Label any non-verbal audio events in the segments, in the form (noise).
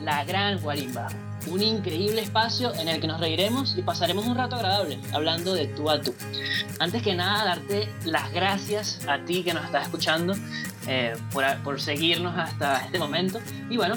La Gran Guarimba, un increíble espacio en el que nos reiremos y pasaremos un rato agradable hablando de tú a tú. Antes que nada, darte las gracias a ti que nos estás escuchando eh, por, por seguirnos hasta este momento. Y bueno,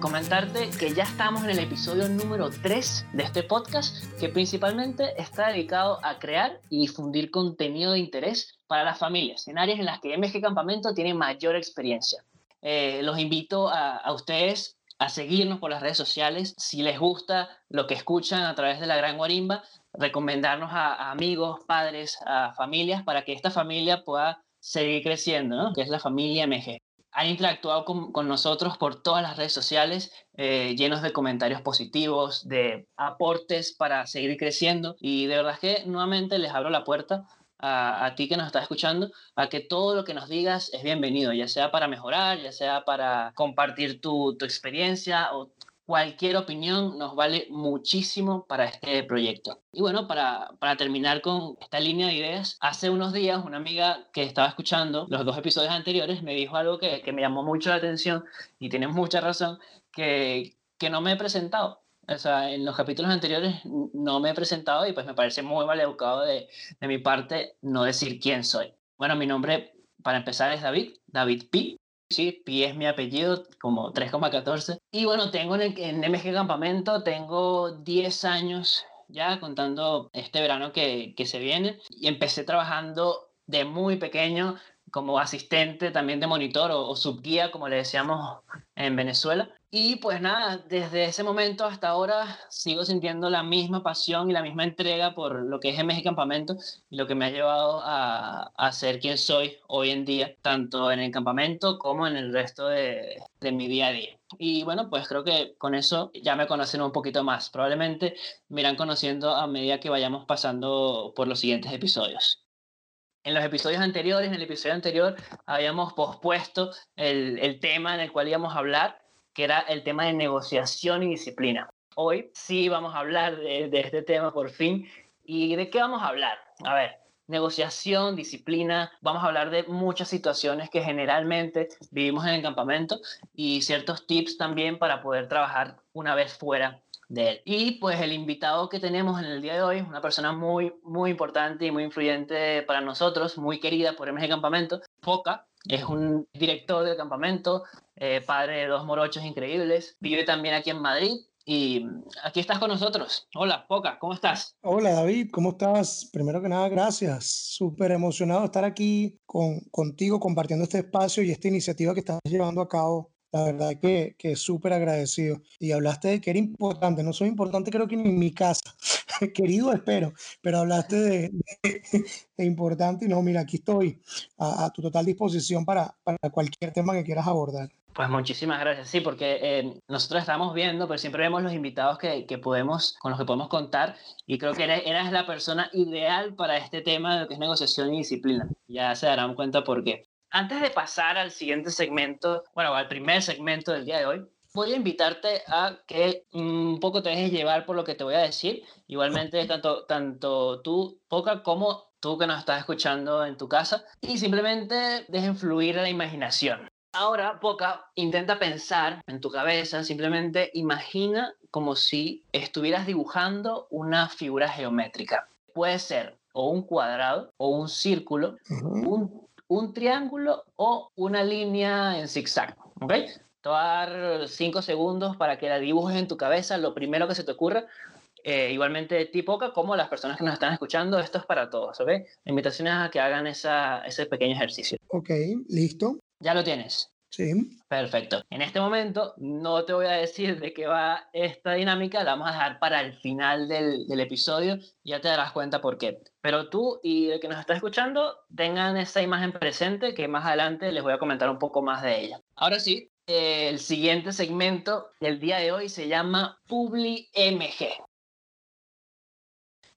comentarte que ya estamos en el episodio número 3 de este podcast que principalmente está dedicado a crear y difundir contenido de interés para las familias en áreas en las que MG Campamento tiene mayor experiencia. Eh, los invito a, a ustedes a seguirnos por las redes sociales. Si les gusta lo que escuchan a través de la Gran Guarimba, recomendarnos a, amigos, padres, a familias, para que esta familia pueda seguir creciendo, que es la familia MG. Han interactuado con, con nosotros por todas las redes sociales, eh, llenos de comentarios positivos, de aportes para seguir creciendo. Y de verdad que nuevamente les abro la puerta a, ti que nos estás escuchando, a que todo lo que nos digas es bienvenido, ya sea para mejorar, ya sea para compartir tu, tu experiencia o cualquier opinión nos vale muchísimo para este proyecto. Y bueno, para, para, terminar con esta línea de ideas, hace unos días una amiga que estaba escuchando los dos episodios anteriores me dijo algo que, que me llamó mucho la atención y tiene mucha razón, que, que no me he presentado. O sea, en los capítulos anteriores no me he presentado y pues me parece muy mal educado de, de mi parte no decir quién soy. Bueno, mi nombre para empezar es David, David Pi. Sí, Pi es mi apellido, como 3,14. Y bueno, tengo en, el, en MG Campamento, tengo 10 años ya contando este verano que, que se viene. Y empecé trabajando de muy pequeño como asistente también de monitor o, o subguía, como le decíamos en Venezuela. Y pues nada, desde ese momento hasta ahora sigo sintiendo la misma pasión y la misma entrega por lo que es MG Campamento y lo que me ha llevado a, a ser quien soy hoy en día, tanto en el campamento como en el resto de, de mi día a día. Y bueno, pues creo que con eso ya me conocen un poquito más. Probablemente me irán conociendo a medida que vayamos pasando por los siguientes episodios. En los episodios anteriores, en el episodio anterior, habíamos pospuesto el, el tema en el cual íbamos a hablar que era el tema de negociación y disciplina. Hoy sí vamos a hablar de, este tema por fin. ¿Y de qué vamos a hablar? A ver, negociación, disciplina, vamos a hablar de muchas situaciones que generalmente vivimos en el campamento y ciertos tips también para poder trabajar una vez fuera de él. Y pues el invitado que tenemos en el día de hoy una persona muy, muy importante y muy influyente para nosotros, muy querida por MG Campamento, Foca, es un director del campamento, eh, padre de dos morochos increíbles, vive también aquí en Madrid y aquí estás con nosotros. Hola, Poca, ¿cómo estás? Hola, David, ¿cómo estás? Primero que nada, gracias. Súper emocionado estar aquí con, contigo compartiendo este espacio y esta iniciativa que estás llevando a cabo. La verdad que, que súper agradecido. Y hablaste de que era importante. No soy importante creo que ni en mi casa. (laughs) Querido, espero. Pero hablaste de, de, (laughs) de, importante y no, mira, aquí estoy a, a tu total disposición para, para cualquier tema que quieras abordar. Pues muchísimas gracias, sí, porque eh, nosotros estamos viendo, pero siempre vemos los invitados que, que, podemos, con los que podemos contar, y creo que eres, eres, la persona ideal para este tema de lo que es negociación y disciplina. Ya se darán cuenta por qué. Antes de pasar al siguiente segmento, bueno, al primer segmento del día de hoy, voy a invitarte a que un poco te dejes llevar por lo que te voy a decir. Igualmente, tanto, tanto tú, Poca, como tú que nos estás escuchando en tu casa, y simplemente dejen fluir la imaginación. Ahora, Poca, intenta pensar en tu cabeza, simplemente imagina como si estuvieras dibujando una figura geométrica. Puede ser o un cuadrado, o un círculo, uh -huh. un, un, triángulo o una línea en zigzag. ¿Ok? Te voy a dar cinco segundos para que la dibujes en tu cabeza, lo primero que se te ocurra. Eh, igualmente, ti Poca, como las personas que nos están escuchando, esto es para todos, ¿ok? La invitación es a que hagan esa, ese pequeño ejercicio. Ok, listo. ¿Ya lo tienes? Sí. Perfecto. En este momento no te voy a decir de qué va esta dinámica, la vamos a dejar para el final del, episodio, ya te darás cuenta por qué. Pero tú y el que nos está escuchando tengan esa imagen presente que más adelante les voy a comentar un poco más de ella. Ahora sí, eh, el siguiente segmento del día de hoy se llama Publi MG.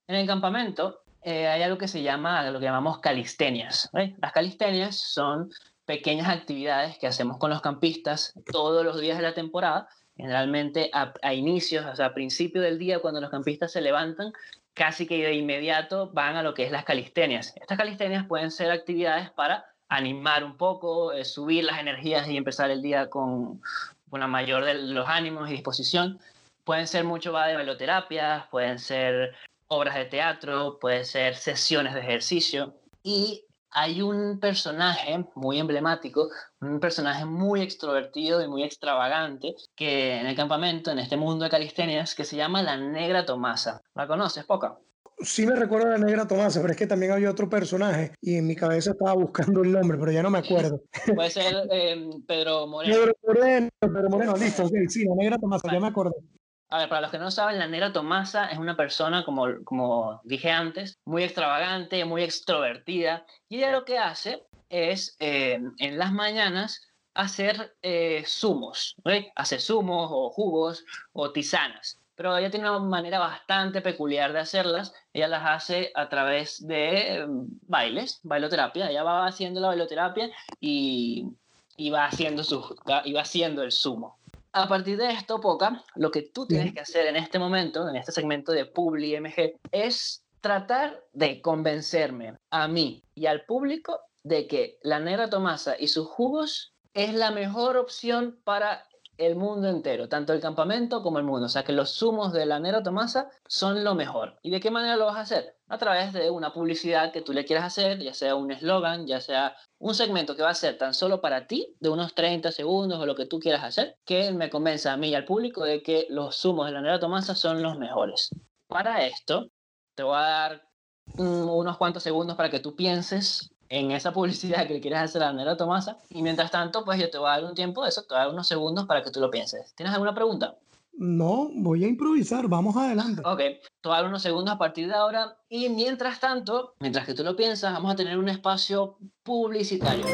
En el campamento eh, hay algo que se llama, lo que llamamos calistenias. Las calistenias son pequeñas actividades que hacemos con los campistas todos los días de la temporada, generalmente a, inicios, o sea, a principio del día, cuando los campistas se levantan, casi que de inmediato van a lo que es las calistenias. Estas calistenias pueden ser actividades para animar un poco, eh, subir las energías y empezar el día con, con la mayor de los ánimos y disposición. Pueden ser mucho va de bailoterapia, pueden ser obras de teatro, pueden ser sesiones de ejercicio. Y hay un personaje muy emblemático, un personaje muy extrovertido y muy extravagante que en el campamento, en este mundo de calistenias, que se llama la Negra Tomasa. ¿La conoces, Poca? Sí me recuerdo la Negra Tomasa, pero es que también había otro personaje y en mi cabeza estaba buscando el nombre, pero ya no me acuerdo. (laughs) Puede ser eh, Pedro Moreno. Pedro Moreno, Pedro Moreno, listo, sí, la Negra Tomasa, ya me acuerdo. A ver, para los que no saben, la negra Tomasa es una persona, como, como dije antes, muy extravagante, muy extrovertida. Y ella lo que hace es, eh, en las mañanas, hacer eh, zumos. ¿sí? Hace zumos o jugos o tisanas. Pero ella tiene una manera bastante peculiar de hacerlas. Ella las hace a través de eh, bailes, bailoterapia. Ella va haciendo la bailoterapia y, y va, haciendo su, y va haciendo el zumo a partir de esto, Poca, lo que tú tienes que hacer en este momento, en este segmento de Publi MG, es tratar de convencerme a mí y al público de que la negra Tomasa y sus jugos es la mejor opción para el mundo entero, tanto el campamento como el mundo. O sea, que los zumos de la Nero Tomasa son lo mejor. ¿Y de qué manera lo vas a hacer? A través de una publicidad que tú le quieras hacer, ya sea un eslogan, ya sea un segmento que va a ser tan solo para ti, de unos 30 segundos o lo que tú quieras hacer, que me convenza a mí y al público de que los zumos de la Nero Tomasa son los mejores. Para esto, te voy a dar unos cuantos segundos para que tú pienses en esa publicidad que le quieres hacer a Nera Tomasa. Y mientras tanto, pues yo te voy a dar un tiempo de eso, te voy a dar unos segundos para que tú lo pienses. ¿Tienes alguna pregunta? No, voy a improvisar, vamos adelante. Ok, te voy a dar unos segundos a partir de ahora. Y mientras tanto, mientras que tú lo piensas, vamos a tener un espacio publicitario.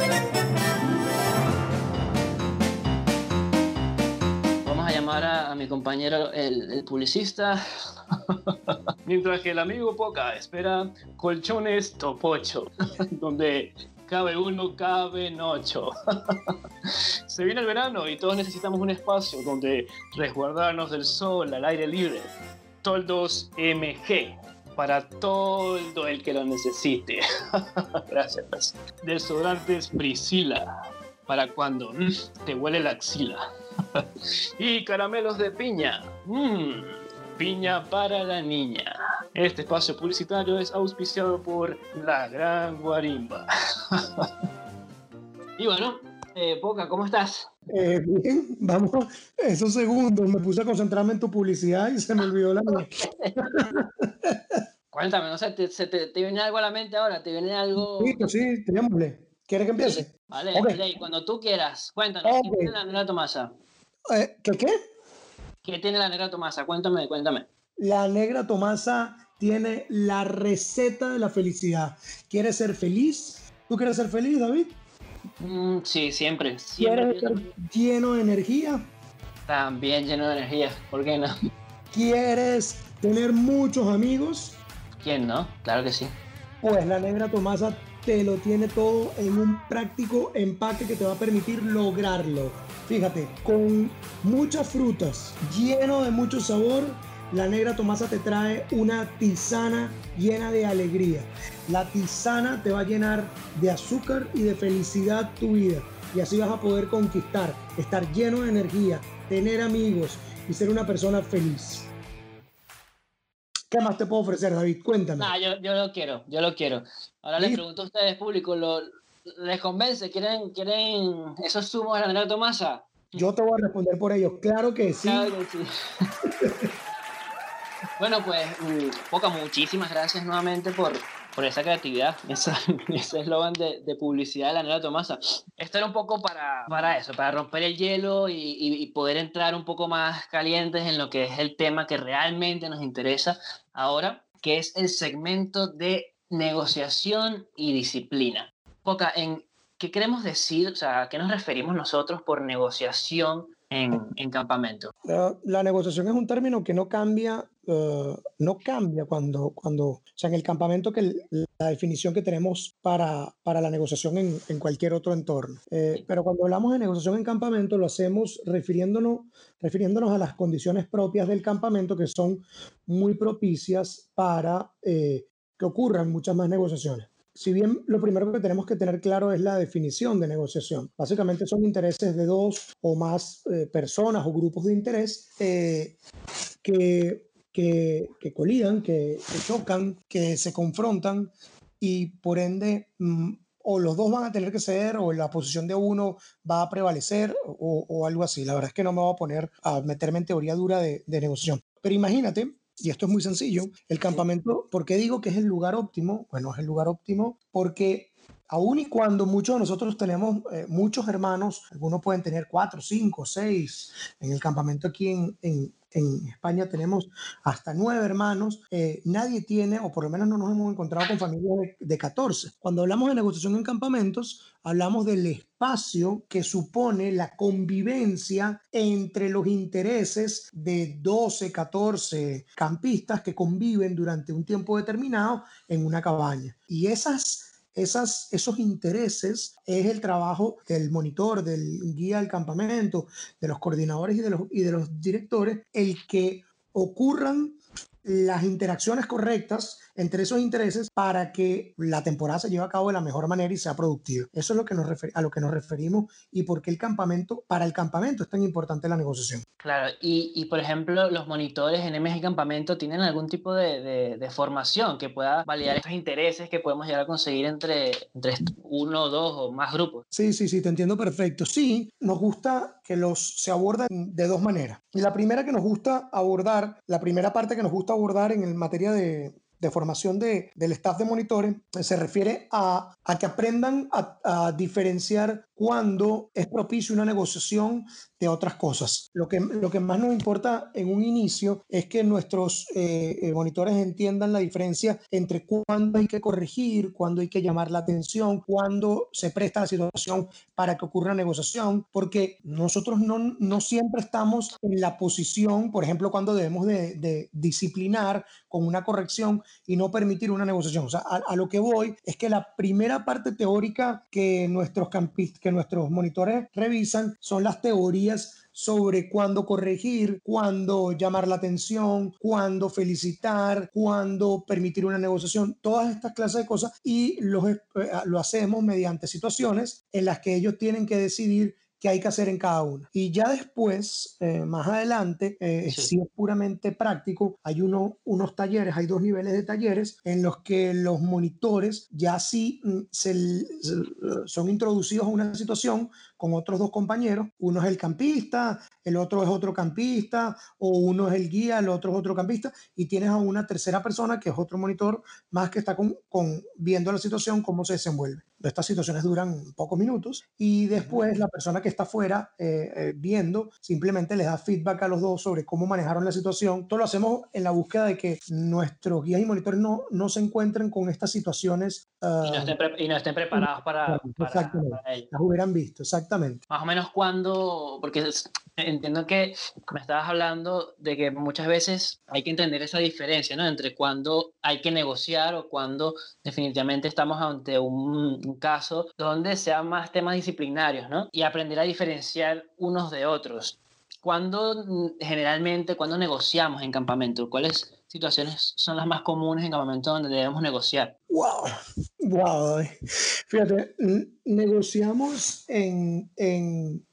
Vamos a llamar a, mi compañero, el, el publicista. Mientras que el amigo Poca espera colchones topocho, (laughs) donde cabe uno, cabe ocho. (laughs) Se viene el verano y todos necesitamos un espacio donde resguardarnos del sol al aire libre. Toldos MG para todo el que lo necesite. (laughs) Gracias. Desodorantes Priscila para cuando mm, te huele la axila. (laughs) y caramelos de piña. Mmm Piña para la Niña. Este espacio publicitario es auspiciado por La Gran Guarimba. (laughs) y bueno, eh, Poca, ¿cómo estás? Eh, bien, vamos, esos segundos me puse a concentrarme en tu publicidad y se me olvidó la mía. (laughs) Cuéntame, no sé, ¿te, te, viene algo a la mente ahora? ¿Te viene algo...? Sí, sí, tenémosle. ¿Quieres que empiece? Vale, okay. cuando tú quieras, cuéntanos, ¿qué tiene la negra Tomasa? Eh, ¿Qué qué? ¿Qué tiene la negra Tomasa? Cuéntame, cuéntame. La negra Tomasa tiene la receta de la felicidad. ¿Quieres ser feliz? ¿Tú quieres ser feliz, David? Mm, sí, siempre. ¿Quieres estar lleno de energía? También lleno de energía, ¿por qué no? ¿Quieres tener muchos amigos? ¿Quién no? Claro que sí. Pues la negra Tomasa te lo tiene todo en un práctico empaque que te va a permitir lograrlo. Fíjate, con muchas frutas, lleno de mucho sabor, la negra Tomasa te trae una tisana llena de alegría. La tisana te va a llenar de azúcar y de felicidad tu vida. Y así vas a poder conquistar, estar lleno de energía, tener amigos y ser una persona feliz. ¿Qué más te puedo ofrecer, David? Cuéntame. Ah, yo, yo lo quiero, yo lo quiero. Ahora les pregunto a ustedes, público, ¿lo, ¿les convence? ¿Quieren, ¿Quieren esos zumos de la negra Tomasa? Yo te voy a responder por ellos. Claro que sí. Claro que sí. (laughs) bueno, pues, mm, Poca, muchísimas gracias nuevamente por, por esa creatividad, (laughs) ese eslogan de, de, publicidad de la negra Tomasa. Esto era un poco para, para eso, para romper el hielo y, y, poder entrar un poco más calientes en lo que es el tema que realmente nos interesa ahora, que es el segmento de negociación y disciplina. Poca, en, ¿qué queremos decir? O sea, ¿a qué nos referimos nosotros por negociación en, en campamento? La, negociación es un término que no cambia, uh, no cambia cuando, cuando, o sea, en el campamento que la definición que tenemos para, para la negociación en, en cualquier otro entorno. Eh, pero cuando hablamos de negociación en campamento lo hacemos refiriéndonos, refiriéndonos a las condiciones propias del campamento que son muy propicias para eh, que ocurran muchas más negociaciones. Si bien lo primero que tenemos que tener claro es la definición de negociación. Básicamente son intereses de dos o más eh, personas o grupos de interés eh, que, que, que, colidan, que, chocan, que se confrontan y por ende mm, o los dos van a tener que ceder o la posición de uno va a prevalecer o, o, algo así. La verdad es que no me voy a poner a meterme en teoría dura de, de negociación. Pero imagínate y esto es muy sencillo, el campamento, ¿por qué digo que es el lugar óptimo? Bueno, es el lugar óptimo porque aun y cuando muchos de nosotros tenemos eh, muchos hermanos, algunos pueden tener cuatro, cinco, seis, en el campamento aquí en, en, en España tenemos hasta nueve hermanos, eh, nadie tiene, o por lo menos no nos hemos encontrado con familias de, de 14. Cuando hablamos de negociación en campamentos, hablamos del espacio que supone la convivencia entre los intereses de 12, 14 campistas que conviven durante un tiempo determinado en una cabaña. Y esas esas, esos intereses es el trabajo del monitor, del guía del campamento, de los coordinadores y de los, y de los directores, el que ocurran las interacciones correctas entre esos intereses para que la temporada se lleve a cabo de la mejor manera y sea productiva. Eso es lo que nos a lo que nos referimos y por qué el campamento, para el campamento es tan importante la negociación. Claro, y, y por ejemplo, los monitores en MG Campamento tienen algún tipo de, de, de, formación que pueda validar estos intereses que podemos llegar a conseguir entre, entre uno, dos o más grupos. Sí, sí, sí, te entiendo perfecto. Sí, nos gusta que los se aborden de dos maneras. La primera que nos gusta abordar, la primera parte que nos gusta abordar en el materia de, de formación de, del staff de monitores se refiere a, a que aprendan a, a, diferenciar cuándo es propicio una negociación de otras cosas. Lo que, lo que más nos importa en un inicio es que nuestros eh, eh, monitores entiendan la diferencia entre cuándo hay que corregir, cuándo hay que llamar la atención, cuándo se presta la situación para que ocurra una negociación, porque nosotros no, no siempre estamos en la posición, por ejemplo, cuando debemos de, de disciplinar con una corrección y no permitir una negociación. O sea, a, a, lo que voy es que la primera parte teórica que nuestros campistas, que nuestros monitores revisan son las teorías sobre cuándo corregir, cuándo llamar la atención, cuándo felicitar, cuándo permitir una negociación, todas estas clases de cosas y los, eh, lo hacemos mediante situaciones en las que ellos tienen que decidir que hay que hacer en cada una. Y ya después, eh, más adelante, eh, sí. si es puramente práctico, hay uno, unos talleres, hay dos niveles de talleres en los que los monitores ya sí mm, se, se, son introducidos a una situación con otros dos compañeros. Uno es el campista, el otro es otro campista, o uno es el guía, el otro es otro campista, y tienes a una tercera persona que es otro monitor más que está con, con viendo la situación, cómo se desenvuelve. Estas situaciones duran pocos minutos y después la persona que está afuera eh, eh, viendo simplemente les da feedback a los dos sobre cómo manejaron la situación. Todo lo hacemos en la búsqueda de que nuestros guías y monitores no, no se encuentren con estas situaciones. Uh, y, no estén y, no estén preparados para, para, para ello. Las hubieran visto, exactamente. Más o menos cuando, porque entiendo que me estabas hablando de que muchas veces hay que entender esa diferencia, ¿no? Entre cuando hay que negociar o cuando definitivamente estamos ante un, un caso donde sean más temas disciplinarios, ¿no? Y aprender a diferenciar unos de otros. ¿Cuándo mm, generalmente, cuando negociamos en campamento? ¿Cuáles situaciones son las más comunes en campamento donde debemos negociar? Wow, wow. Fíjate, negociamos en, en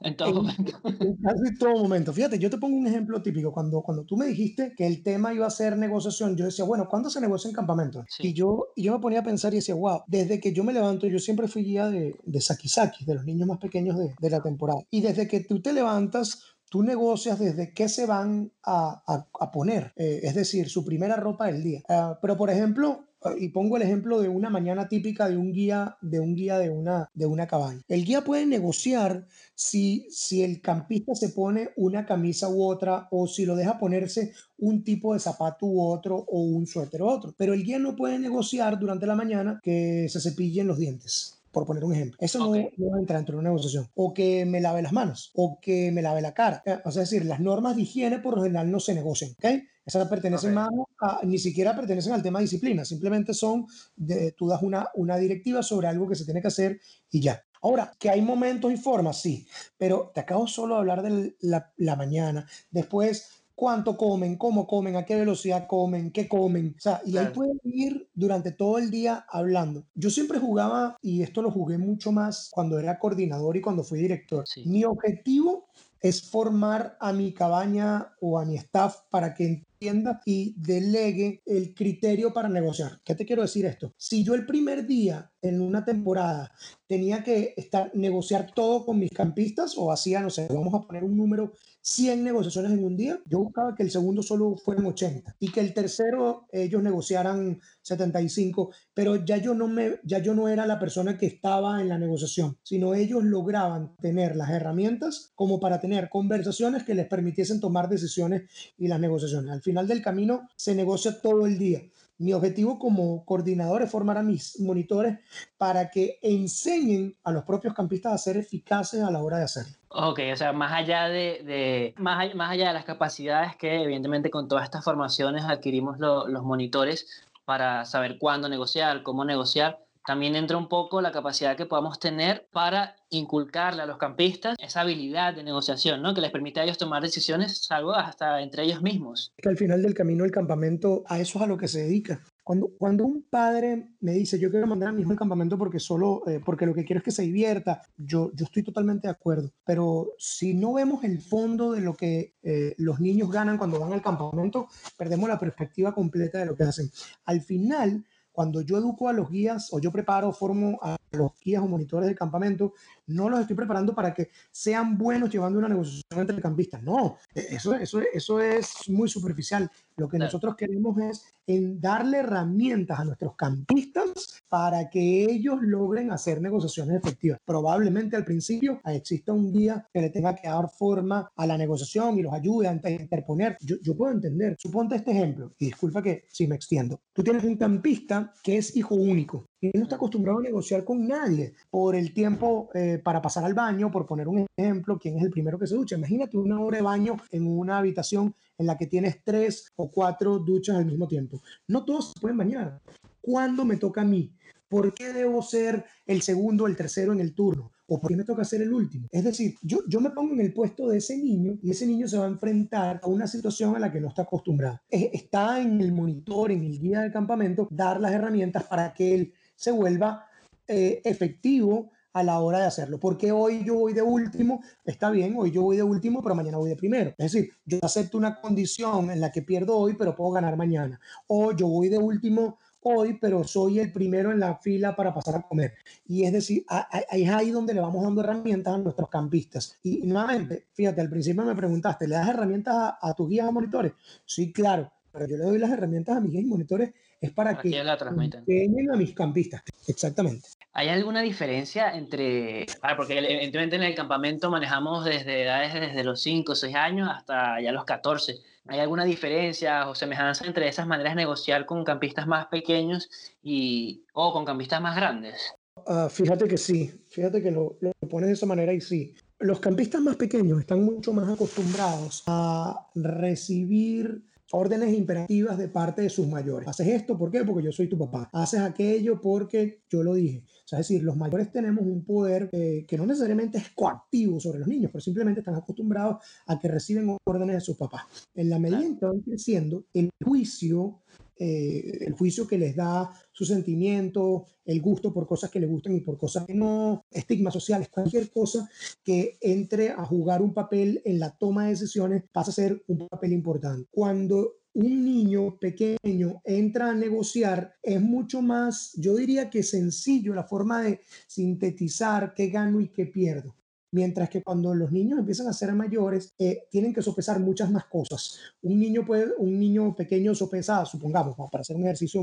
en todo momento. En casi todo momento. Fíjate, yo te pongo un ejemplo típico. Cuando, cuando tú me dijiste que el tema iba a ser negociación, yo decía, bueno, ¿cuándo se negocia en campamento? Sí. Y, yo, y yo me ponía a pensar y decía, wow, desde que yo me levanto, yo siempre fui guía de, de Sakisaki, de los niños más pequeños de, de la temporada. Y desde que tú te levantas, tú negocias desde qué se van a, a, a poner, eh, es decir, su primera ropa del día. Uh, pero, por ejemplo, y pongo el ejemplo de una mañana típica de un guía de un guía de una de una cabaña. El guía puede negociar si si el campista se pone una camisa u otra o si lo deja ponerse un tipo de zapato u otro o un suéter u otro, pero el guía no puede negociar durante la mañana que se cepillen los dientes por poner un ejemplo. Eso okay. no, no, entra dentro de una negociación. O que me lave las manos, o que me lave la cara. O sea, es decir, las normas de higiene por lo general no se negocian. ¿okay? Esas pertenecen okay. más a, ni siquiera pertenecen al tema de disciplina, simplemente son, de, tú das una, una directiva sobre algo que se tiene que hacer y ya. Ahora, que hay momentos y formas, sí, pero te acabo solo de hablar de la, la mañana. Después cuánto comen, cómo comen, a qué velocidad comen, qué comen. O sea, y ahí pueden ir durante todo el día hablando. Yo siempre jugaba, y esto lo jugué mucho más cuando era coordinador y cuando fui director. Mi objetivo es formar a mi cabaña o a mi staff para que entienda y delegue el criterio para negociar. ¿Qué te quiero decir esto? Si yo el primer día en una temporada tenía que estar negociar todo con mis campistas o hacía, no sé, vamos a poner un número 100 negociaciones en un día, yo buscaba que el segundo solo fueran 80 y que el tercero ellos negociaran 75, pero ya yo no me ya yo no era la persona que estaba en la negociación, sino ellos lograban tener las herramientas como para tener conversaciones que les permitiesen tomar decisiones y las negociaciones. Al final del camino se negocia todo el día. Mi objetivo como coordinador es formar a mis monitores para que enseñen a los propios campistas a ser eficaces a la hora de hacerlo. Ok, o sea, más allá de, más, más, allá de las capacidades que evidentemente con todas estas formaciones adquirimos los monitores para saber cuándo negociar, cómo negociar, también entra un poco la capacidad que podamos tener para inculcarle a los campistas esa habilidad de negociación, ¿no? Que les permite a ellos tomar decisiones, algo hasta entre ellos mismos. Que al final del camino el campamento, a eso es a lo que se dedica. Cuando, cuando un padre me dice, yo quiero mandar a mi hijo al campamento porque solo, eh, porque lo que quiero es que se divierta, yo, yo estoy totalmente de acuerdo. Pero si no vemos el fondo de lo que eh, los niños ganan cuando van al campamento, perdemos la perspectiva completa de lo que hacen. Al final, cuando yo educo a los guías o yo preparo, formo a los guías o monitores del campamento, no los estoy preparando para que sean buenos llevando una negociación entre campistas. No, e, eso, eso, eso es muy superficial. Lo que nosotros queremos es en darle herramientas a nuestros campistas para que ellos logren hacer negociaciones efectivas. Probablemente al principio exista un guía que le tenga que dar forma a la negociación y los ayude a interponer. Yo, yo puedo entender. Suponte este ejemplo, y disculpa que si me extiendo. Tú tienes un campista que es hijo único y no está acostumbrado a negociar con nadie por el tiempo eh, para pasar al baño, por poner un ejemplo, quién es el primero que se ducha. Imagínate una hora de baño en una habitación en la que tienes tres o cuatro duchas al mismo tiempo. No todos se pueden bañar. ¿Cuándo me toca a mí? ¿Por qué debo ser el segundo el tercero en el turno? ¿O por qué me toca ser el último? Es decir, yo, yo me pongo en el puesto de ese niño y ese niño se va a enfrentar a una situación a la que no está acostumbrado. Está en el monitor, en el guía del campamento, dar las herramientas para que él se vuelva eh, efectivo a la hora de hacerlo. Porque hoy yo voy de último, está bien, hoy yo voy de último, pero mañana voy de primero. Es decir, yo acepto una condición en la que pierdo hoy, pero puedo ganar mañana. O yo voy de último hoy, pero soy el primero en la fila para pasar a comer. Y es decir, es ahí donde le vamos dando herramientas a nuestros campistas. Y, nuevamente, fíjate, al principio me preguntaste, ¿le das herramientas a, a tus guías o monitores? Sí, claro, pero yo le doy las herramientas a mis guías y monitores es para, que la a mis campistas. Exactamente. ¿Hay alguna diferencia entre, porque evidentemente en el campamento manejamos desde edades desde los 5 o 6 años hasta ya los 14? ¿Hay alguna diferencia o semejanza entre esas maneras de negociar con campistas más pequeños y, o con campistas más grandes? Ah, fíjate que sí, fíjate que lo, lo pones de esa manera y sí. Los campistas más pequeños están mucho más acostumbrados a recibir órdenes imperativas de parte de sus mayores. Haces esto, ¿por qué? Porque yo soy tu papá. Haces aquello porque yo lo dije. O sea, es decir, los mayores tenemos un poder eh, que no necesariamente es coactivo sobre los niños, pero simplemente están acostumbrados a que reciben órdenes de sus papás. En la medida en que van creciendo, el juicio eh, el juicio que les da su sentimiento, el gusto por cosas que les gustan y por cosas que no, estigmas sociales, cualquier cosa que entre a jugar un papel en la toma de decisiones pasa a ser un papel importante. Cuando un niño pequeño entra a negociar, es mucho más, yo diría que sencillo la forma de sintetizar qué gano y qué pierdo. Mientras que cuando los niños empiezan a ser mayores, eh, tienen que sopesar muchas más cosas. Un niño, puede, un niño pequeño sopesa, supongamos, para hacer un ejercicio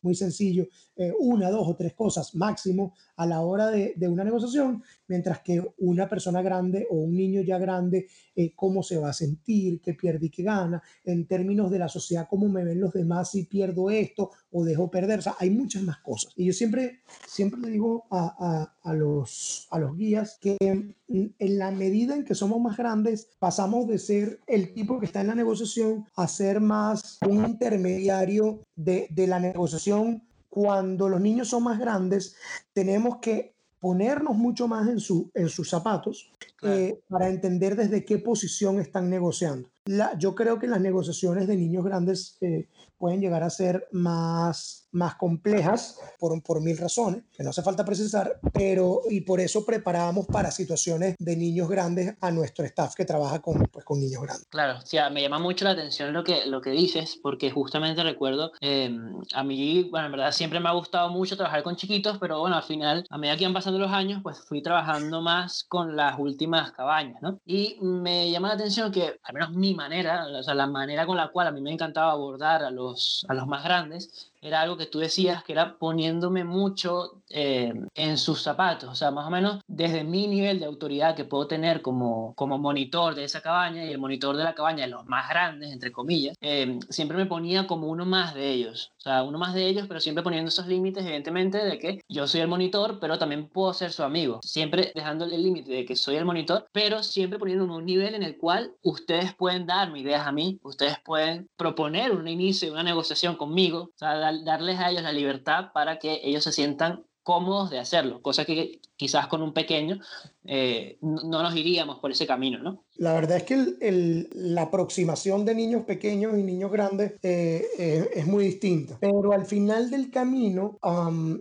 muy, sencillo, eh, una, dos o tres cosas máximo a la hora de, de, una negociación, mientras que una persona grande o un niño ya grande, eh, cómo se va a sentir, qué pierde y qué gana, en términos de la sociedad, cómo me ven los demás si pierdo esto o dejo perder. O sea, hay muchas más cosas. Y yo siempre, siempre le digo a, a, a los, a los guías que en la medida en que somos más grandes, pasamos de ser el tipo que está en la negociación a ser más un intermediario de, de la negociación. Cuando los niños son más grandes, tenemos que ponernos mucho más en, su, en sus zapatos eh, para entender desde qué posición están negociando. La, yo creo que las negociaciones de niños grandes eh, pueden llegar a ser más, más complejas por, por mil razones, que no hace falta precisar, pero y por eso preparamos para situaciones de niños grandes a nuestro staff que trabaja con, pues, con niños grandes. Claro, o sea, me llama mucho la atención lo que, lo que dices, porque justamente recuerdo, em, a mí, bueno, en verdad siempre me ha gustado mucho trabajar con chiquitos, pero bueno, al final, a medida que iban pasando los años, pues fui trabajando más con las últimas cabañas, ¿no? Y me llama la atención que, al menos mi manera, o sea, la manera con la cual a mí me encantaba abordar a los, a los más grandes, era algo que tú decías, que era poniéndome mucho eh, en sus zapatos, o sea, más o menos desde mi nivel de autoridad que puedo tener como, como monitor de esa cabaña y el monitor de la cabaña de los más grandes, entre comillas, eh, siempre me ponía como uno más de ellos, o sea, uno más de ellos, pero siempre poniendo esos límites, evidentemente, de que yo soy el monitor, pero también puedo ser su amigo, siempre dejándole el límite de que soy el monitor, pero siempre poniéndome un nivel en el cual ustedes pueden darme ideas a mí, ustedes pueden proponer un inicio una negociación conmigo, o sea, darles a ellos la libertad para que ellos se sientan cómodos de hacerlo, cosa que quizás con un pequeño eh, no nos iríamos por ese camino, ¿no? La verdad es que la aproximación de niños pequeños y niños grandes eh, eh, es muy distinta, pero al final del camino,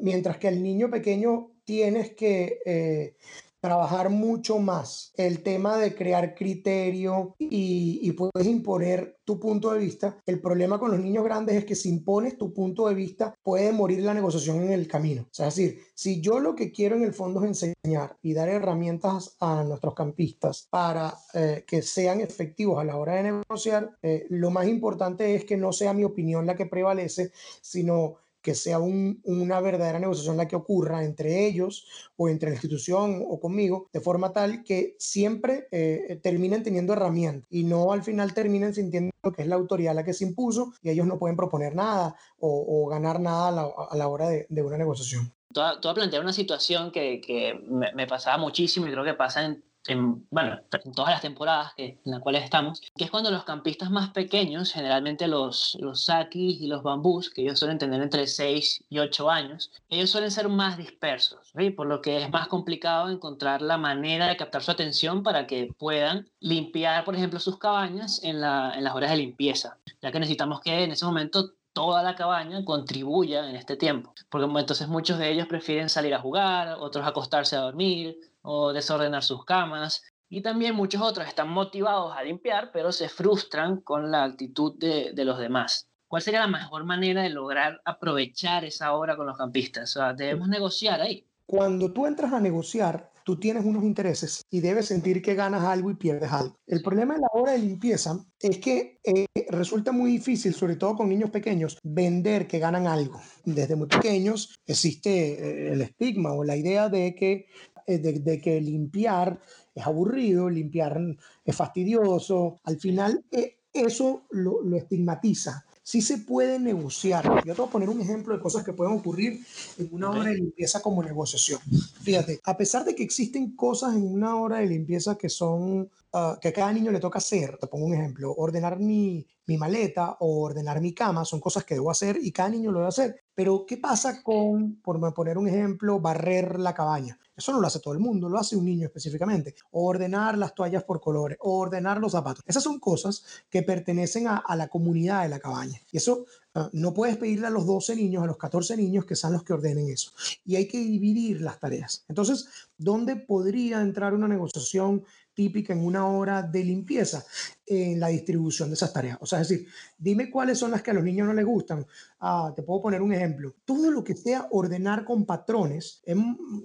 mientras que el niño pequeño tienes que trabajar mucho más el tema de crear criterio y, puedes imponer tu punto de vista. El problema con los niños grandes es que si impones tu punto de vista puede morir la negociación en el camino. Es decir, si yo lo que quiero en el fondo es enseñar y dar herramientas a nuestros campistas para eh, que sean efectivos a la hora de negociar, eh, lo más importante es que no sea mi opinión la que prevalece, sino que sea una verdadera negociación la que ocurra entre ellos o entre la institución o conmigo, de forma tal que siempre eh, terminen teniendo herramientas y no al final terminen sintiendo que es la autoridad la que se impuso y ellos no pueden proponer nada o, ganar nada a la, hora de, una negociación. Tú has planteado una situación que, que me, me, pasaba muchísimo y creo que pasa en en, bueno, en todas las temporadas que, en las cuales estamos, que es cuando los campistas más pequeños, generalmente los, los y los bambús, que ellos suelen tener entre 6 y 8 años, ellos suelen ser más dispersos, por lo que es más complicado encontrar la manera de captar su atención para que puedan limpiar, por ejemplo, sus cabañas en, la, en las horas de limpieza, ya que necesitamos que en ese momento toda la cabaña contribuya en este tiempo, porque entonces muchos de ellos prefieren salir a jugar, otros acostarse a dormir, o desordenar sus camas. Y también muchos otros están motivados a limpiar, pero se frustran con la actitud de, de los demás. ¿Cuál sería la mejor manera de lograr aprovechar esa hora con los campistas? O sea, debemos negociar ahí. Cuando tú entras a negociar, tú tienes unos intereses y debes sentir que ganas algo y pierdes algo. El problema de la hora de limpieza es que eh, resulta muy difícil, sobre todo con niños pequeños, vender que ganan algo. Desde muy pequeños existe eh, el estigma o la idea de que eh, de, que limpiar es aburrido, limpiar es fastidioso. Al final, eso lo estigmatiza sí se puede negociar. Yo te voy a poner un ejemplo de cosas que pueden ocurrir en una hora de limpieza como negociación. Fíjate, a pesar de que existen cosas en una hora de limpieza que son, ah, que a cada niño le toca hacer, te pongo un ejemplo, ordenar mi, mi maleta o ordenar mi cama, son cosas que debo hacer y cada niño lo debe hacer. Pero, ¿qué pasa con, por poner un ejemplo, barrer la cabaña? Eso no lo hace todo el mundo, lo hace un niño específicamente. ordenar las toallas por colores, ordenar los zapatos. Esas son cosas que pertenecen a, la comunidad de la cabaña. Y eso ah, no puedes pedirle a los 12 niños, a los 14 niños que sean los que ordenen eso. Y hay que dividir las tareas. Entonces, ¿dónde podría entrar una negociación típica en una hora de limpieza? En la distribución de esas tareas. O sea, es decir, dime cuáles son las que a los niños no les gustan. Ah, te puedo poner un ejemplo. Todo lo que sea ordenar con patrones,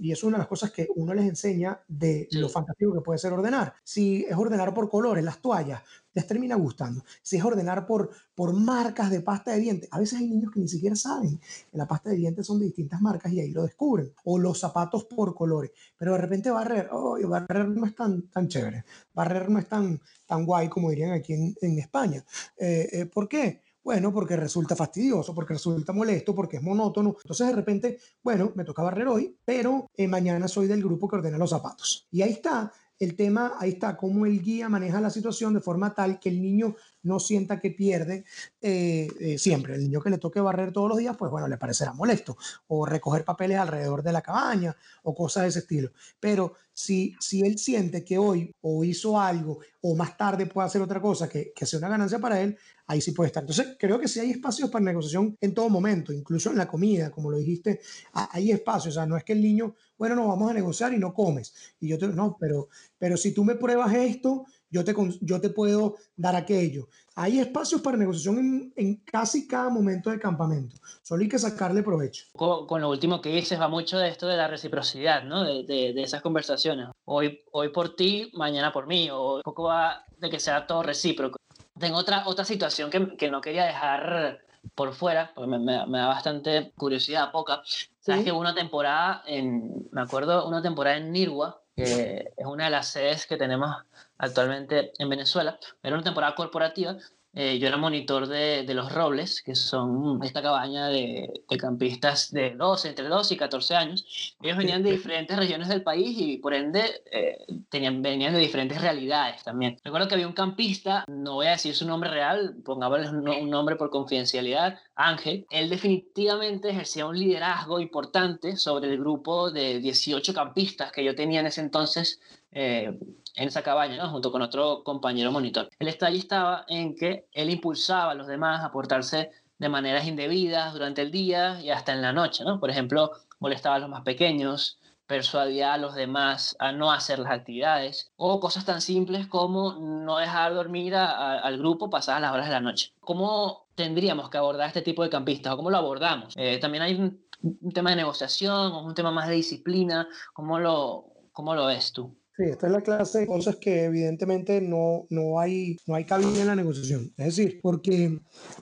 y eso es una de las cosas que uno les enseña de lo fantástico que puede ser ordenar. Si es ordenar por colores, las toallas, les termina gustando. Si es ordenar por, por marcas de pasta de dientes, a veces hay niños que ni siquiera saben que la pasta de dientes son de distintas marcas y ahí lo descubren. O los zapatos por colores. Pero de repente barrer, oh, barrer no es tan, tan chévere. Barrer no es tan, tan guay como dirían aquí en, España. Eh, eh, ¿Por qué? Bueno, porque resulta fastidioso, porque resulta molesto, porque es monótono. Entonces de repente, bueno, me toca barrer hoy, pero eh, mañana soy del grupo que ordena los zapatos. Y ahí está el tema, ahí está, cómo el guía maneja la situación de forma tal que el niño no sienta que pierde eh, eh, siempre. El niño que le toque barrer todos los días, pues bueno, le parecerá molesto, o recoger papeles alrededor de la cabaña, o cosas de ese estilo. Pero si, si él siente que hoy o hizo algo, o más tarde puede hacer otra cosa que, que sea una ganancia para él, ahí sí puede estar. Entonces, creo que sí hay espacios para negociación en todo momento, incluso en la comida, como lo dijiste, hay espacios. O sea, no es que el niño, bueno, no, vamos a negociar y no comes. Y yo te, no, pero, pero si tú me pruebas esto, yo te, yo te puedo dar aquello. Hay espacios para negociación en, casi cada momento del campamento. Solo hay que sacarle provecho. Con, lo último que dices, va mucho de esto de la reciprocidad, ¿no? De, de, esas conversaciones. Hoy, hoy por ti, mañana por mí. O un poco va de que sea todo recíproco. Tengo otra, otra situación que, que no quería dejar por fuera, porque me, me, da bastante curiosidad, poca. Sabes que una temporada, en, me acuerdo, una temporada en Nirwa, que es una de las sedes que tenemos actualmente en Venezuela, era una temporada corporativa eh, yo era monitor de, de, los Robles, que son esta cabaña de, de, campistas de 12, entre 12 y 14 años. Ellos venían de diferentes regiones del país y por ende eh, tenían, venían de diferentes realidades también. Recuerdo que había un campista, no voy a decir su nombre real, pongámosle un nombre por confidencialidad, Ángel. Él definitivamente ejercía un liderazgo importante sobre el grupo de 18 campistas que yo tenía en ese entonces eh, en esa cabaña, junto con otro compañero monitor. El detalle estaba en que él impulsaba a los demás a portarse de maneras indebidas durante el día y hasta en la noche. ¿no? Por ejemplo, molestaba a los más pequeños, persuadía a los demás a no hacer las actividades o cosas tan simples como no dejar dormir al grupo pasadas las horas de la noche. ¿Cómo tendríamos que abordar este tipo de campistas o cómo lo abordamos? Eh, también hay un, un, tema de negociación o un tema más de disciplina. ¿Cómo lo, cómo lo ves tú? Sí, esta es la clase de cosas que evidentemente no, no, hay, no hay cabida en la negociación. Es decir, porque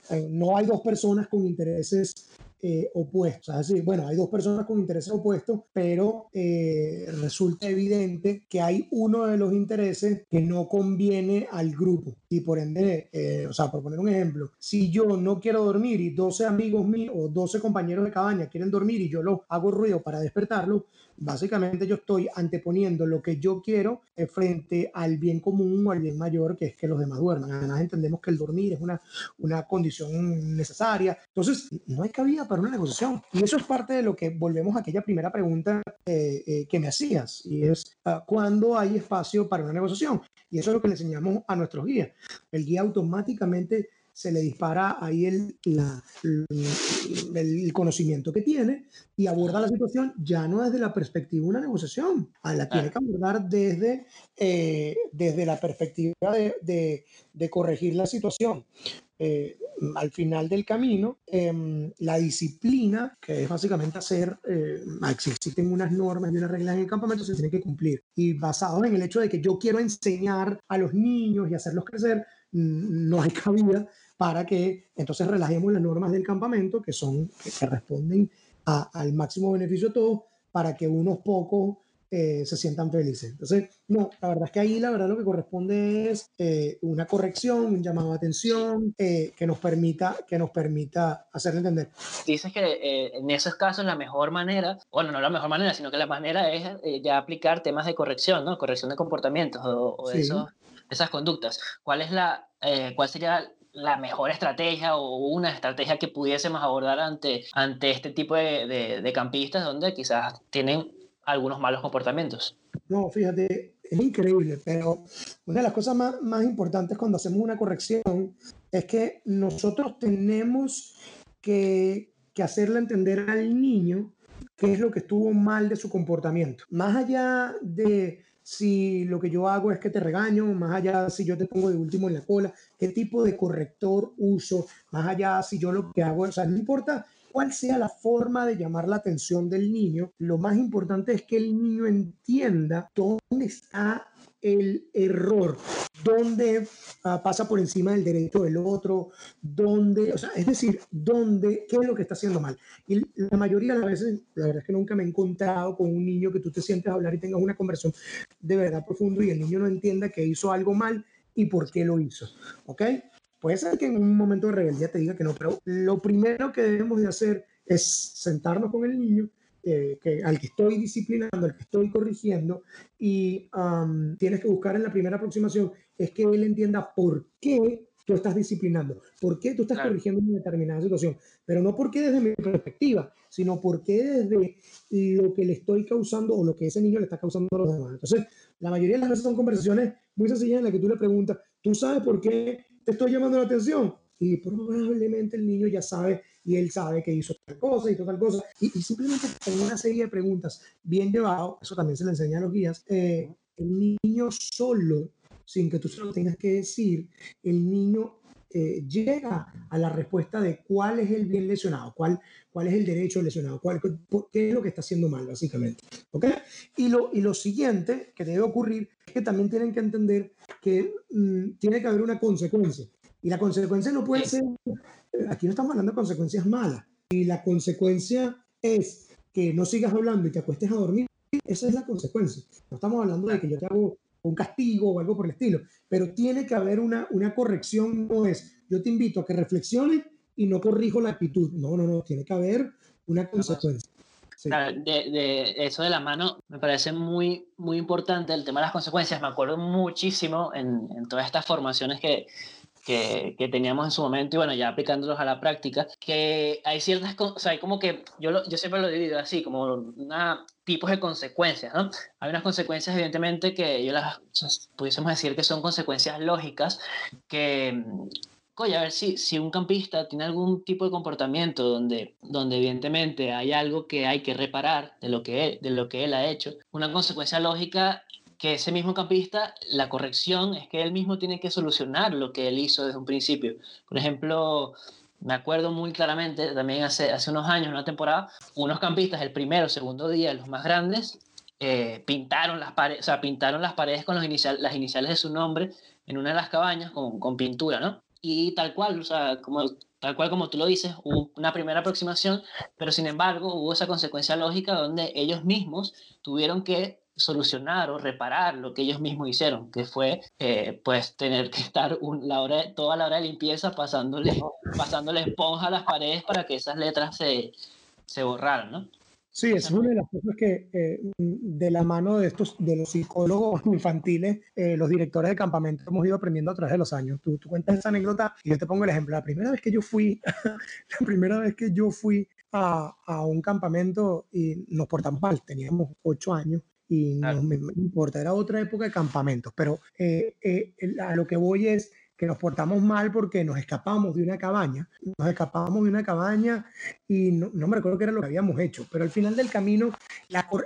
eh, no hay dos personas con intereses eh, opuestos. Es decir, bueno, hay dos personas con intereses opuestos, pero eh, resulta evidente que hay uno de los intereses que no conviene al grupo. Y por ende, o sea, por poner un ejemplo, si yo no quiero dormir y 12 amigos míos o 12 compañeros de cabaña quieren dormir y yo lo hago ruido para despertarlo, Básicamente yo estoy anteponiendo lo que yo quiero eh, frente al bien común o al bien mayor, que es que los demás duerman. Además entendemos que el dormir es una, una condición necesaria. Entonces, no hay cabida para una negociación. Y eso es parte de lo que volvemos a aquella primera pregunta eh, eh, que me hacías, y es, ah, ¿cuándo hay espacio para una negociación? Y eso es lo que le enseñamos a nuestros guías. El guía automáticamente se le dispara ahí el, el, conocimiento que tiene y aborda la situación ya no desde la perspectiva de una negociación, la tiene que abordar desde, eh, desde la perspectiva de, de, corregir la situación. Eh, al final del camino, em, la disciplina, que es básicamente hacer, eh, existen unas normas y unas reglas en el campamento, se tienen que cumplir. Y basado en el hecho de que yo quiero enseñar a los niños y hacerlos crecer, no hay cabida para que entonces relajemos las normas del campamento, que son, que, responden al máximo beneficio de todos, para que unos pocos eh, se sientan felices. Entonces, no, la verdad es que ahí la verdad lo que corresponde es eh, una corrección, un llamado de atención eh, que, nos permita, que nos permita hacerle entender. Dices que en esos casos la mejor manera, bueno, no la mejor manera, sino que la manera es ya aplicar temas de corrección, ¿no? Corrección de comportamientos o, de esas conductas. ¿Cuál es la, cuál sería la mejor estrategia o una estrategia que pudiésemos abordar ante, ante este tipo de, de, campistas donde quizás tienen algunos malos comportamientos. No, fíjate, es increíble, pero una de las cosas más, más importantes cuando hacemos una corrección es que nosotros tenemos que, que hacerle entender al niño qué es lo que estuvo mal de su comportamiento. Más allá de si lo que yo hago es que te regaño, más allá si yo te pongo de último en la cola, qué tipo de corrector uso, más allá si yo lo que hago, o sea, no importa cuál sea la forma de llamar la atención del niño, lo más importante es que el niño entienda dónde está el error, dónde pasa por encima del derecho del otro, dónde, o sea, es decir, dónde, qué es lo que está haciendo mal. Y la mayoría de las veces, la verdad es que nunca me he encontrado con un niño que tú te sientes a hablar y tengas una conversación de verdad profundo y el niño no entienda que hizo algo mal y por qué lo hizo, ¿ok? Puede ser que en un momento de rebeldía te diga que no, pero lo primero que debemos de hacer es sentarnos con el niño eh, que, al que estoy disciplinando, al que estoy corrigiendo, y tienes que buscar en la primera aproximación es que él entienda por qué tú estás disciplinando? ¿Por qué tú estás corrigiendo una determinada situación? Pero no porque desde mi perspectiva, sino porque desde lo que le estoy causando o lo que ese niño le está causando a los demás. Entonces, la mayoría de las veces son conversaciones muy sencillas en las que tú le preguntas, ¿tú sabes por qué te estoy llamando la atención? Y probablemente el niño ya sabe y él sabe que hizo tal cosa, y tal cosa. Y, simplemente con una serie de preguntas bien llevado, eso también se le enseña a los guías, eh, el niño solo, sin que tú se lo tengas que decir, el niño eh, llega a la respuesta de cuál es el bien lesionado, cuál, cuál es el derecho lesionado, cuál, qué es lo que está haciendo mal, básicamente. ¿Okay? Y, lo, y lo siguiente que debe ocurrir es que también tienen que entender que mm, tiene que haber una consecuencia. Y la consecuencia no puede ser, eh, aquí no estamos hablando de consecuencias malas, y la consecuencia es que no sigas hablando y te acuestes a dormir, esa es la consecuencia. No estamos hablando de que yo te hago un castigo o algo por el estilo, pero tiene que haber una, una corrección, no es yo te invito a que reflexiones y no corrijo la actitud, no, no, no, tiene que haber una consecuencia. de, eso de la mano me parece muy, muy importante el tema de las consecuencias. Me acuerdo muchísimo en, en todas estas formaciones que, que, que, teníamos en su momento y bueno, ya aplicándolos a la práctica, que hay ciertas, o sea, hay como que yo, lo, yo siempre lo divido así, como una, tipos de consecuencias, ¿no? Hay unas consecuencias, evidentemente, que yo las pudiésemos decir que son consecuencias lógicas, que, oye, a ver si, si un campista tiene algún tipo de comportamiento donde, donde evidentemente hay algo que hay que reparar de lo que, de lo que él ha hecho, una consecuencia lógica que ese mismo campista, la corrección es que él mismo tiene que solucionar lo que él hizo desde un principio. Por ejemplo, me acuerdo muy claramente, también hace, hace unos años, una temporada, unos campistas, el primero, segundo día, los más grandes, eh, pintaron, las paredes, o sea, pintaron las paredes con los inicial, las iniciales de su nombre en una de las cabañas con, con pintura, ¿no? Y tal cual, o sea, como, tal cual como tú lo dices, hubo una primera aproximación, pero sin embargo hubo esa consecuencia lógica donde ellos mismos tuvieron que solucionar o reparar lo que ellos mismos hicieron, que fue eh, pues tener que estar la hora, toda la hora de limpieza pasándole, pasándole esponja a las paredes para que esas letras se, se borraran, ¿no? Sí, es una de las cosas que eh, de la mano de estos, de los psicólogos (laughs) infantiles, eh, los directores de campamento hemos ido aprendiendo a través de los años. Tú, tú, cuentas esa anécdota y yo te pongo el ejemplo. La primera vez que yo fui, (laughs) la primera vez que yo fui a, a un campamento y nos portamos mal, teníamos ocho años y no me, importa, era otra época de campamentos, pero eh, eh, a lo que voy es que nos portamos mal porque nos escapamos de una cabaña, nos escapamos de una cabaña y no, me recuerdo qué era lo que habíamos hecho, pero al final del camino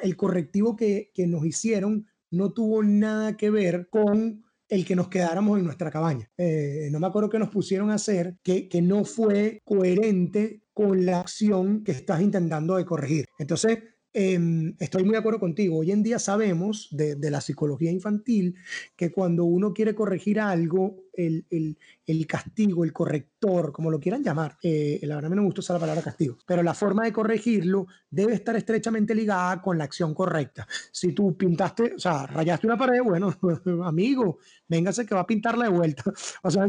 el correctivo que, que nos hicieron no tuvo nada que ver con el que nos quedáramos en nuestra cabaña. Eh, no me acuerdo qué nos pusieron a hacer que, que no fue coherente con la acción que estás intentando de corregir. Entonces, Em, estoy muy de acuerdo contigo. Hoy en día sabemos de, de, la psicología infantil que cuando uno quiere corregir algo, el, el, el castigo, el corrector, como lo quieran llamar, eh, la verdad a mí no me gusta usar la palabra castigo, pero la forma de corregirlo debe estar estrechamente ligada con la acción correcta. Si tú pintaste, o sea, rayaste una pared, bueno, (laughs) amigo, véngase que va a pintarla de vuelta. (laughs) O sea,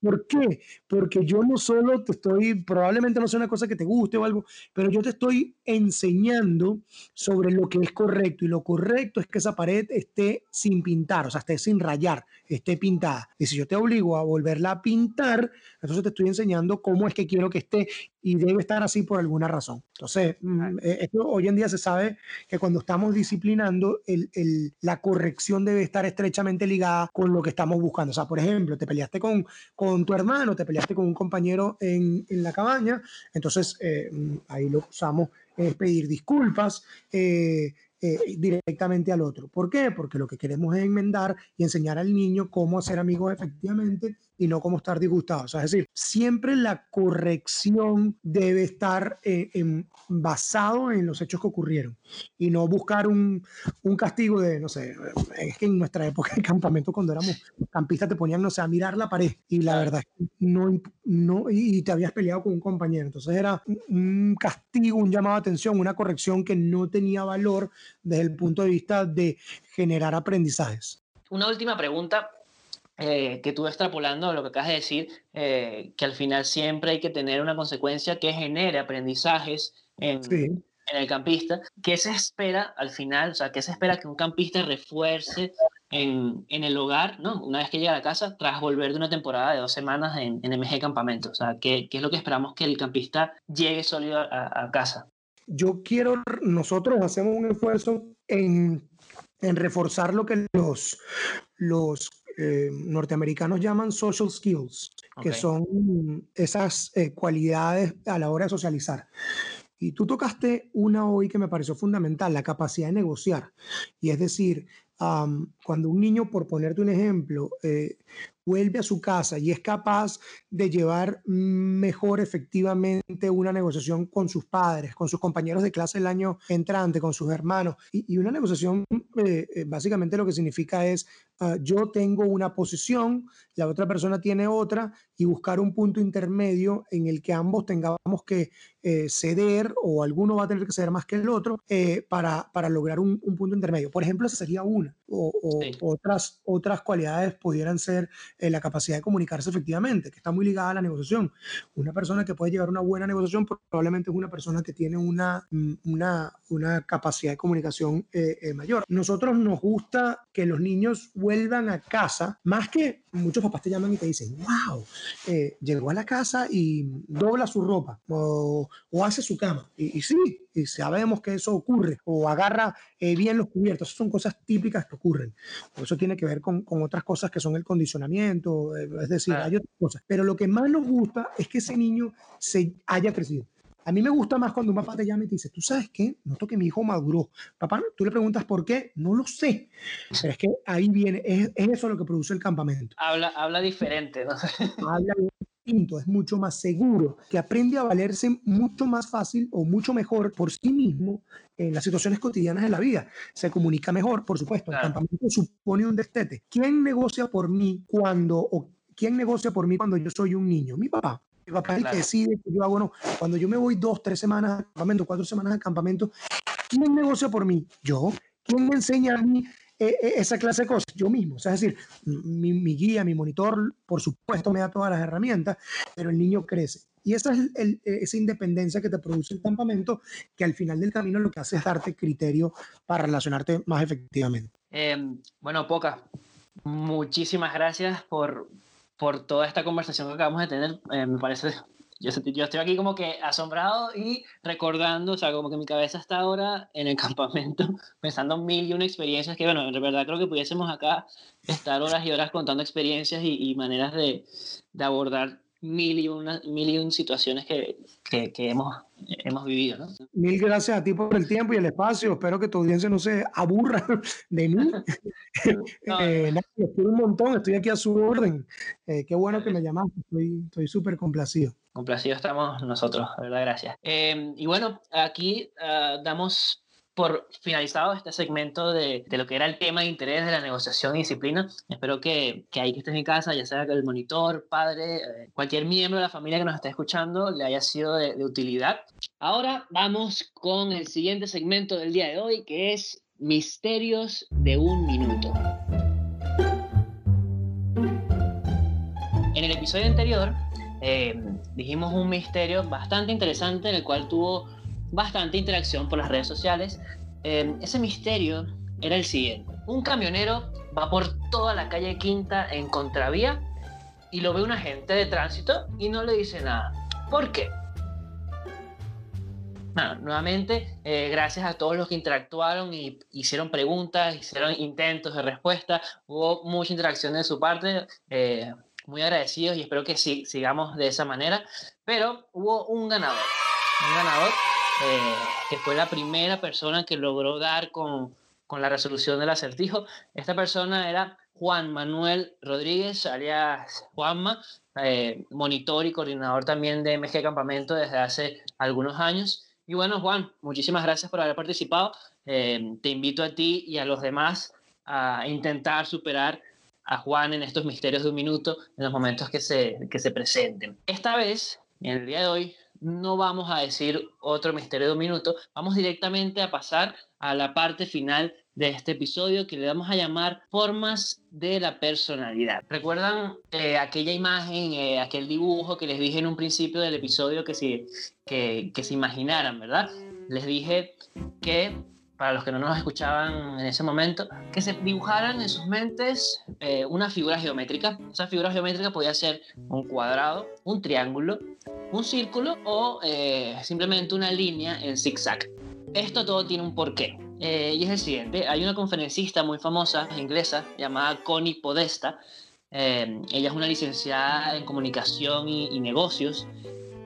¿por qué? Porque yo no solo te estoy, probablemente no sea una cosa que te guste o algo, pero yo te estoy enseñando sobre lo que es correcto y lo correcto es que esa pared esté sin pintar, o sea, esté sin rayar, esté pintada. Y si yo te obligo a volverla a pintar, entonces te estoy enseñando cómo es que quiero que esté y debe estar así por alguna razón. Entonces, mm, eh, esto hoy en día se sabe que cuando estamos disciplinando, el, el, la corrección debe estar estrechamente ligada con lo que estamos buscando. O sea, por ejemplo, te peleaste con, con tu hermano, te peleaste con un compañero en, en la cabaña, entonces eh, mm, ahí lo usamos es pedir disculpas, eh, eh, directamente al otro. ¿Por qué? Porque lo que queremos es enmendar y enseñar al niño cómo ser amigos efectivamente y no cómo estar disgustados. es decir, siempre la corrección debe estar eh, en, basado en los hechos que ocurrieron y no buscar un, un, castigo de, no sé, es que en nuestra época de campamento cuando éramos campistas te ponían, no sé, a mirar la pared y la verdad es que no, no, y te habías peleado con un compañero. Entonces era un castigo, un llamado de atención, una corrección que no tenía valor desde el punto de vista de generar aprendizajes. Una última pregunta eh, que tú extrapolando lo que acabas de decir, eh, que al final siempre hay que tener una consecuencia que genere aprendizajes en, en, el campista. ¿Qué se espera al final? O sea, ¿qué se espera que un campista refuerce en, en, el hogar, ¿no? Una vez que llega a la casa, tras volver de una temporada de dos semanas en, en MG Campamento. O sea, ¿qué, ¿qué, es lo que esperamos que el campista llegue sólido a, a casa? Yo quiero, nosotros hacemos un esfuerzo en, en reforzar lo que los, los eh, norteamericanos llaman social skills, okay. que son esas eh, cualidades a la hora de socializar. Y tú tocaste una hoy que me pareció fundamental, la capacidad de negociar. Y es decir, um, cuando un niño, por ponerte un ejemplo, eh, vuelve a su casa y es capaz de llevar mejor efectivamente una negociación con sus padres, con sus compañeros de clase el año entrante, con sus hermanos. Y, y una negociación eh, eh, básicamente lo que significa es uh, yo tengo una posición, la otra persona tiene otra y buscar un punto intermedio en el que ambos tengamos que eh, ceder o alguno va a tener que ceder más que el otro para, para lograr un, un, punto intermedio. Por ejemplo, esa sería una. O, o sí. otras, otras cualidades pudieran ser eh, la capacidad de comunicarse efectivamente, que está muy ligada a la negociación. Una persona que puede llevar una buena negociación probablemente es una persona que tiene una, mm, una, una capacidad de comunicación eh, eh, mayor. Nosotros nos gusta que los niños vuelvan a casa, más que muchos papás te llaman y te dicen, wow, eh, llegó a la casa y dobla su ropa o, o hace su cama. Y, y, sí, y sabemos que eso ocurre, o agarra eh, bien los cubiertos. Son cosas típicas que ocurren. Eso tiene que ver con, con otras cosas que son el condicionamiento, eh, es decir, hay otras cosas. Pero lo que más nos gusta es que ese niño se haya crecido. A mí me gusta más cuando un papá te llama y te dice, ¿tú sabes qué? Noto que mi hijo maduró. Papá, tú le preguntas por qué, no lo sé. Pero es que ahí viene, es, es eso lo que produce el campamento. Habla, habla diferente, ¿no? habla distinto, es mucho más seguro, que aprende a valerse mucho más fácil o mucho mejor por sí mismo en las situaciones cotidianas de la vida. Se comunica mejor, por supuesto. El campamento supone un destete. ¿Quién negocia por mí cuando, o quién negocia por mí cuando yo soy un niño? Mi papá. Mi papá es el que decide que yo hago, no. Cuando yo me voy dos, tres semanas al campamento, cuatro semanas al campamento, ¿quién negocia por mí? Yo. ¿Quién me enseña a mí eh, esa clase de cosas? Yo mismo. Es decir, mi, mi, guía, mi monitor, por supuesto, me da todas las herramientas, pero el niño crece. Y esa es esa independencia que te produce el campamento, que al final del camino lo que hace es darte criterio para relacionarte más efectivamente. Eh, bueno, Poca, muchísimas gracias por, por toda esta conversación que acabamos de tener. Eh, me parece, yo, yo, estoy aquí como que asombrado y recordando, o sea, como que mi cabeza está ahora en el (laughs) campamento, pensando mil y una experiencias que, bueno, en verdad creo que pudiésemos acá estar horas y horas contando experiencias y, y maneras de, de abordar mil y, una, mil y un situaciones que, que, que, hemos, hemos vivido. ¿no? Mil gracias a ti por el tiempo y el espacio. Espero que tu audiencia no se aburra de mí. no. (laughs) (laughs) eh, estoy un montón, estoy aquí a su orden. Eh, qué bueno que me llamaste, estoy súper complacido. Complacido estamos nosotros, verdad, gracias. Eh, y bueno, aquí uh, damos por finalizado este segmento de, de, lo que era el tema de interés de la negociación y disciplina. Espero que, que ahí que estés en casa, ya sea que el monitor, padre, eh, cualquier miembro de la familia que nos esté escuchando le haya sido de, utilidad. Ahora vamos con el siguiente segmento del día de hoy, que es Misterios de un Minuto. En el episodio anterior eh, dijimos un misterio bastante interesante en el cual tuvo bastante interacción por las redes sociales. Eh, ese misterio era el siguiente. Un camionero va por toda la calle Quinta en contravía y lo ve un agente de tránsito y no le dice nada. ¿Por qué? Bueno, nuevamente, eh, gracias a todos los que interactuaron y hicieron preguntas, hicieron intentos de respuesta, hubo mucha interacción de su parte, eh, muy agradecidos y espero que sí, sigamos de esa manera, pero hubo un ganador, un ganador eh, que fue la primera persona que logró dar con, con la resolución del acertijo. Esta persona era Juan Manuel Rodríguez, alias Juanma, eh, monitor y coordinador también de MG Campamento desde hace algunos años. Y bueno, Juan, muchísimas gracias por haber participado. Eh, te invito a ti y a los demás a intentar superar a Juan en estos misterios de un minuto, en los momentos que se, que se presenten. Esta vez, en el día de hoy, no vamos a decir otro misterio de un minuto, vamos directamente a pasar a la parte final de este episodio que le vamos a llamar formas de la personalidad. ¿Recuerdan eh, aquella imagen, eh, aquel dibujo que les dije en un principio del episodio que, que, que se imaginaran, verdad? Les dije que para los que no nos escuchaban en ese momento, que se dibujaran en sus mentes eh, una figura geométrica. Esa figura geométrica podía ser un cuadrado, un triángulo, un círculo o eh, simplemente una línea en zigzag. Esto todo tiene un porqué. Eh, y es el siguiente, hay una conferencista muy famosa, inglesa, llamada Connie Podesta. ella es una licenciada en comunicación y negocios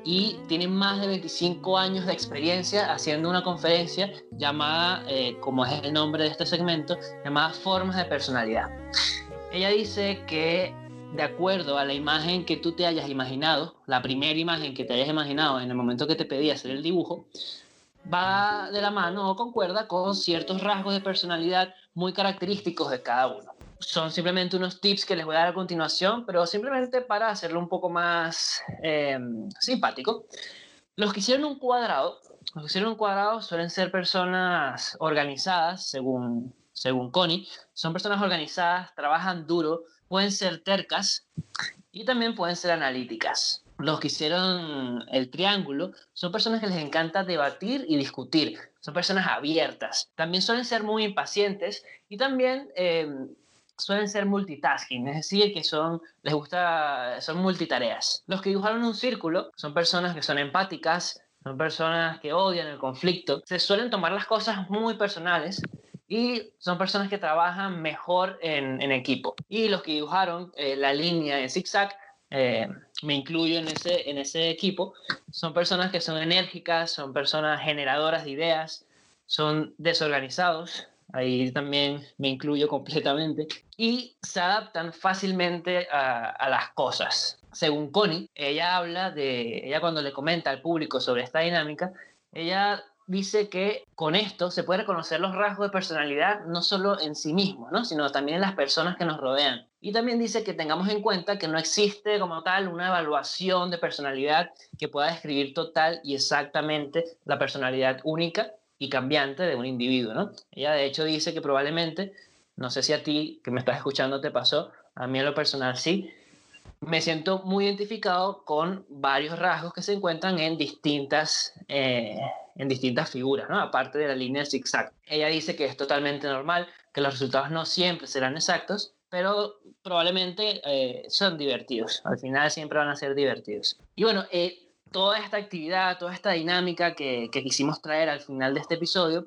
y tiene más de 25 años de experiencia haciendo una conferencia llamada, eh, como es el nombre de este segmento, llamada Formas de Personalidad. Ella dice que de acuerdo a la imagen que tú te hayas imaginado, la primera imagen que te hayas imaginado en el momento que te pedí hacer el dibujo, va de la mano o concuerda con ciertos rasgos de personalidad muy característicos de cada uno son simplemente unos tips que les voy a dar a continuación, pero simplemente para hacerlo un poco más eh, simpático. Los que hicieron un cuadrado, los que hicieron un cuadrado suelen ser personas organizadas, según, según Connie, son personas organizadas, trabajan duro, pueden ser tercas y también pueden ser analíticas. Los que hicieron el triángulo son personas que les encanta debatir y discutir, son personas abiertas. También suelen ser muy impacientes y también eh, suelen ser multitasking, es decir, que son, les gusta, son multitareas. Los que dibujaron un círculo son personas que son empáticas, son personas que odian el conflicto, se suelen tomar las cosas muy personales y son personas que trabajan mejor en, equipo. Y los que dibujaron eh, la línea en zigzag, eh, me incluyo en ese, en ese equipo, son personas que son enérgicas, son personas generadoras de ideas, son desorganizados, ahí también me incluyo completamente, y se adaptan fácilmente a, las cosas. Según Connie, ella habla de, ella cuando le comenta al público sobre esta dinámica, ella dice que con esto se puede reconocer los rasgos de personalidad no solo en sí mismo, ¿no? sino también en las personas que nos rodean. Y también dice que tengamos en cuenta que no existe como tal una evaluación de personalidad que pueda describir total y exactamente la personalidad única y cambiante de un individuo, ¿no? Ella de hecho dice que probablemente, no sé si a ti que me estás escuchando te pasó, a mí en lo personal sí, me siento muy identificado con varios rasgos que se encuentran en distintas, eh, en distintas figuras, ¿no? aparte de la línea zigzag. Ella dice que es totalmente normal, que los resultados no siempre serán exactos, pero probablemente eh, son divertidos. Al final siempre van a ser divertidos. Y bueno, eh, toda esta actividad, toda esta dinámica que, quisimos traer al final de este episodio,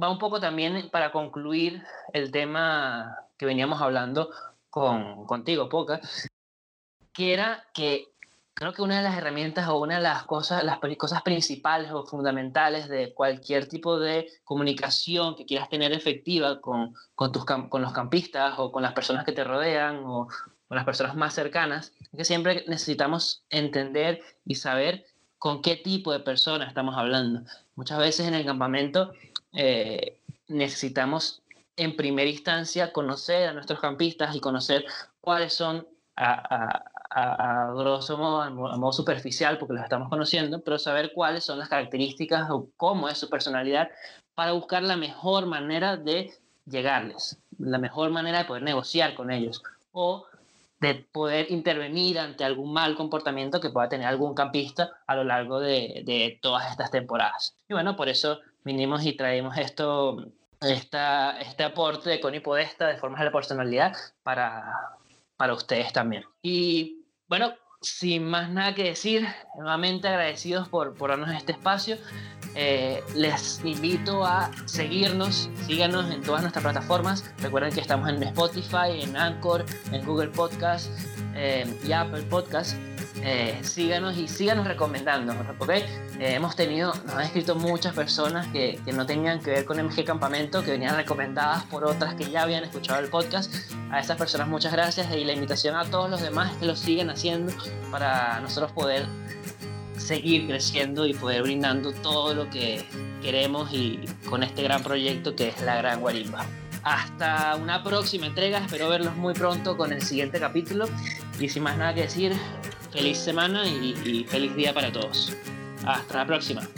va un poco también para concluir el tema que veníamos hablando con, contigo, Poca, que era que creo que una de las herramientas o una de las cosas, las cosas principales o fundamentales de cualquier tipo de comunicación que quieras tener efectiva con, con, tus, con los campistas o con las personas que te rodean o con las personas más cercanas, que siempre necesitamos entender y saber con qué tipo de persona estamos hablando. Muchas veces en el campamento eh, necesitamos en primera instancia conocer a nuestros campistas y conocer cuáles son a, a, a, grosso modo, a modo superficial, porque los estamos conociendo, pero saber cuáles son las características o cómo es su personalidad para buscar la mejor manera de llegarles, la mejor manera de poder negociar con ellos o de poder intervenir ante algún mal comportamiento que pueda tener algún campista a lo largo de, de todas estas temporadas. Y bueno, por eso vinimos y traemos esto, esta, este aporte de Connie Podesta de formas de la personalidad para, para ustedes también. Y bueno, sin más nada que decir, nuevamente agradecidos por, por darnos este espacio. Eh, les invito a seguirnos, síganos en todas nuestras plataformas. Recuerden que estamos en Spotify, en Anchor, en Google Podcast eh, y Apple Podcast. Eh, síganos y síganos recomendando, ¿ok? Eh, hemos tenido, nos han escrito muchas personas que, que, no tenían que ver con MG Campamento, que venían recomendadas por otras que ya habían escuchado el podcast. A esas personas muchas gracias y la invitación a todos los demás que lo siguen haciendo para nosotros poder seguir creciendo y poder brindando todo lo que queremos y con este gran proyecto que es la Gran Guarimba. Hasta una próxima entrega, espero verlos muy pronto con el siguiente capítulo y sin más nada que decir, feliz semana y, feliz día para todos. Hasta la próxima.